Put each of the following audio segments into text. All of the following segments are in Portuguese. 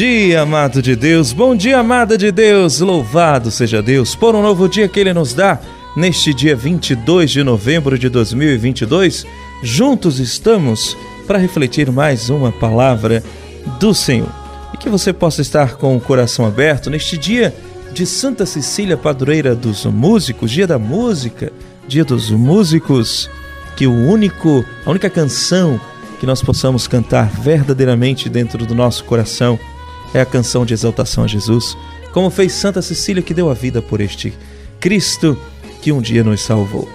dia, amado de Deus, bom dia, amada de Deus, louvado seja Deus por um novo dia que Ele nos dá. Neste dia 22 de novembro de 2022, juntos estamos para refletir mais uma palavra do Senhor. E que você possa estar com o coração aberto neste dia de Santa Cecília, padroeira dos músicos, dia da música, dia dos músicos, que o único, a única canção que nós possamos cantar verdadeiramente dentro do nosso coração é a canção de exaltação a Jesus, como fez Santa Cecília que deu a vida por este Cristo que um dia nos salvou.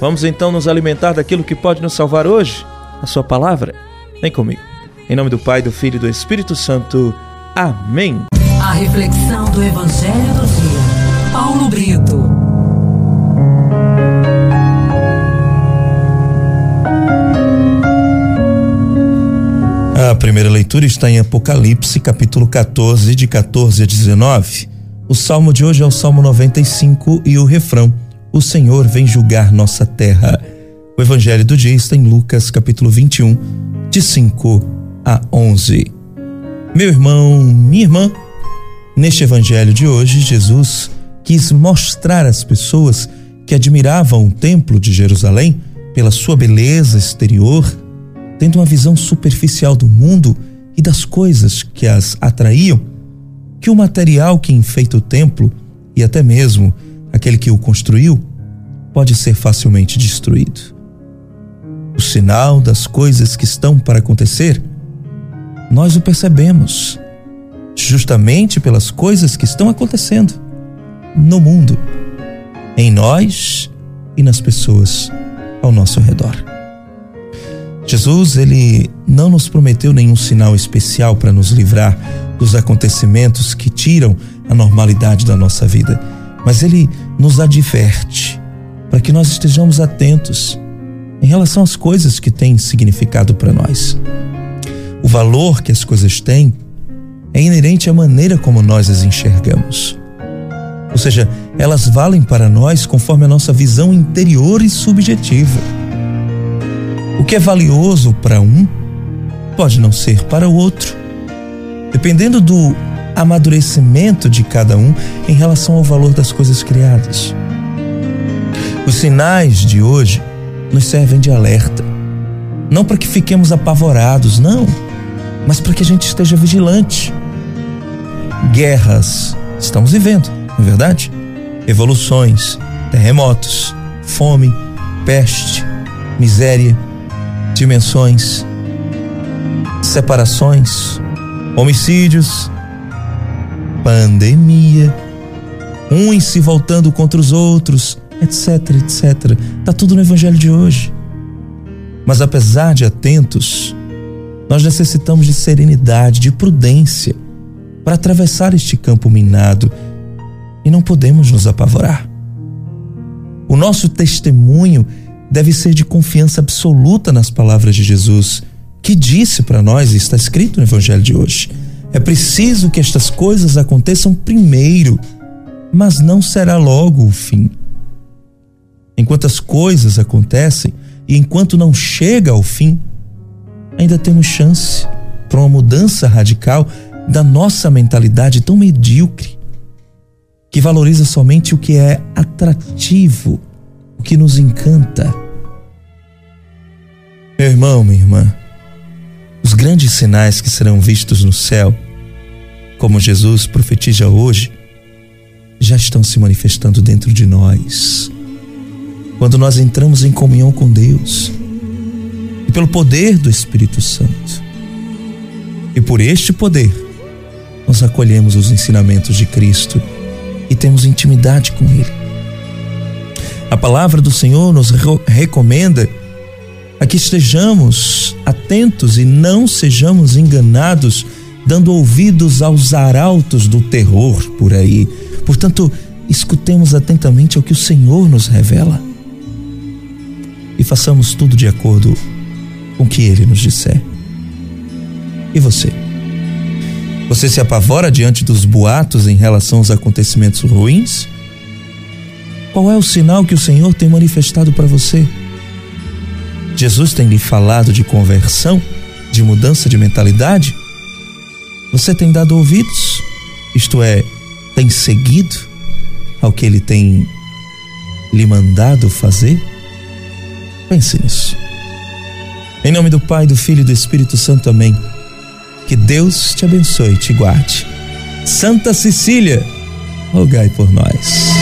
Vamos então nos alimentar daquilo que pode nos salvar hoje, a Sua palavra. Vem comigo. Em nome do Pai, do Filho e do Espírito Santo. Amém. A reflexão do Evangelho do Dia. Paulo Brito. Primeira leitura está em Apocalipse, capítulo 14, de 14 a 19. O salmo de hoje é o Salmo 95 e o refrão: O Senhor vem julgar nossa terra. O evangelho do dia está em Lucas, capítulo 21, de 5 a 11. Meu irmão, minha irmã, neste evangelho de hoje, Jesus quis mostrar às pessoas que admiravam o templo de Jerusalém pela sua beleza exterior tendo uma visão superficial do mundo e das coisas que as atraíam, que o material que enfeita o templo e até mesmo aquele que o construiu pode ser facilmente destruído. O sinal das coisas que estão para acontecer, nós o percebemos justamente pelas coisas que estão acontecendo no mundo, em nós e nas pessoas ao nosso redor. Jesus, ele não nos prometeu nenhum sinal especial para nos livrar dos acontecimentos que tiram a normalidade da nossa vida, mas ele nos adverte para que nós estejamos atentos em relação às coisas que têm significado para nós. O valor que as coisas têm é inerente à maneira como nós as enxergamos. Ou seja, elas valem para nós conforme a nossa visão interior e subjetiva. O que é valioso para um pode não ser para o outro, dependendo do amadurecimento de cada um em relação ao valor das coisas criadas. Os sinais de hoje nos servem de alerta, não para que fiquemos apavorados, não, mas para que a gente esteja vigilante. Guerras estamos vivendo, não é verdade? Evoluções, terremotos, fome, peste, miséria dimensões, separações, homicídios, pandemia, uns se voltando contra os outros, etc, etc. Tá tudo no evangelho de hoje. Mas apesar de atentos, nós necessitamos de serenidade, de prudência para atravessar este campo minado e não podemos nos apavorar. O nosso testemunho deve ser de confiança absoluta nas palavras de Jesus, que disse para nós, e está escrito no Evangelho de hoje: é preciso que estas coisas aconteçam primeiro, mas não será logo o fim. Enquanto as coisas acontecem e enquanto não chega ao fim, ainda temos chance para uma mudança radical da nossa mentalidade tão medíocre, que valoriza somente o que é atrativo, o que nos encanta. Meu irmão, minha irmã, os grandes sinais que serão vistos no céu, como Jesus profetiza hoje, já estão se manifestando dentro de nós. Quando nós entramos em comunhão com Deus, e pelo poder do Espírito Santo, e por este poder, nós acolhemos os ensinamentos de Cristo e temos intimidade com Ele. A palavra do Senhor nos recomenda a que estejamos atentos e não sejamos enganados, dando ouvidos aos arautos do terror por aí. Portanto, escutemos atentamente ao que o Senhor nos revela e façamos tudo de acordo com o que Ele nos disser. E você? Você se apavora diante dos boatos em relação aos acontecimentos ruins? Qual é o sinal que o Senhor tem manifestado para você? Jesus tem lhe falado de conversão, de mudança de mentalidade? Você tem dado ouvidos? Isto é, tem seguido ao que ele tem lhe mandado fazer? Pense nisso. Em nome do Pai, do Filho e do Espírito Santo, amém. Que Deus te abençoe e te guarde. Santa Cecília, rogai por nós.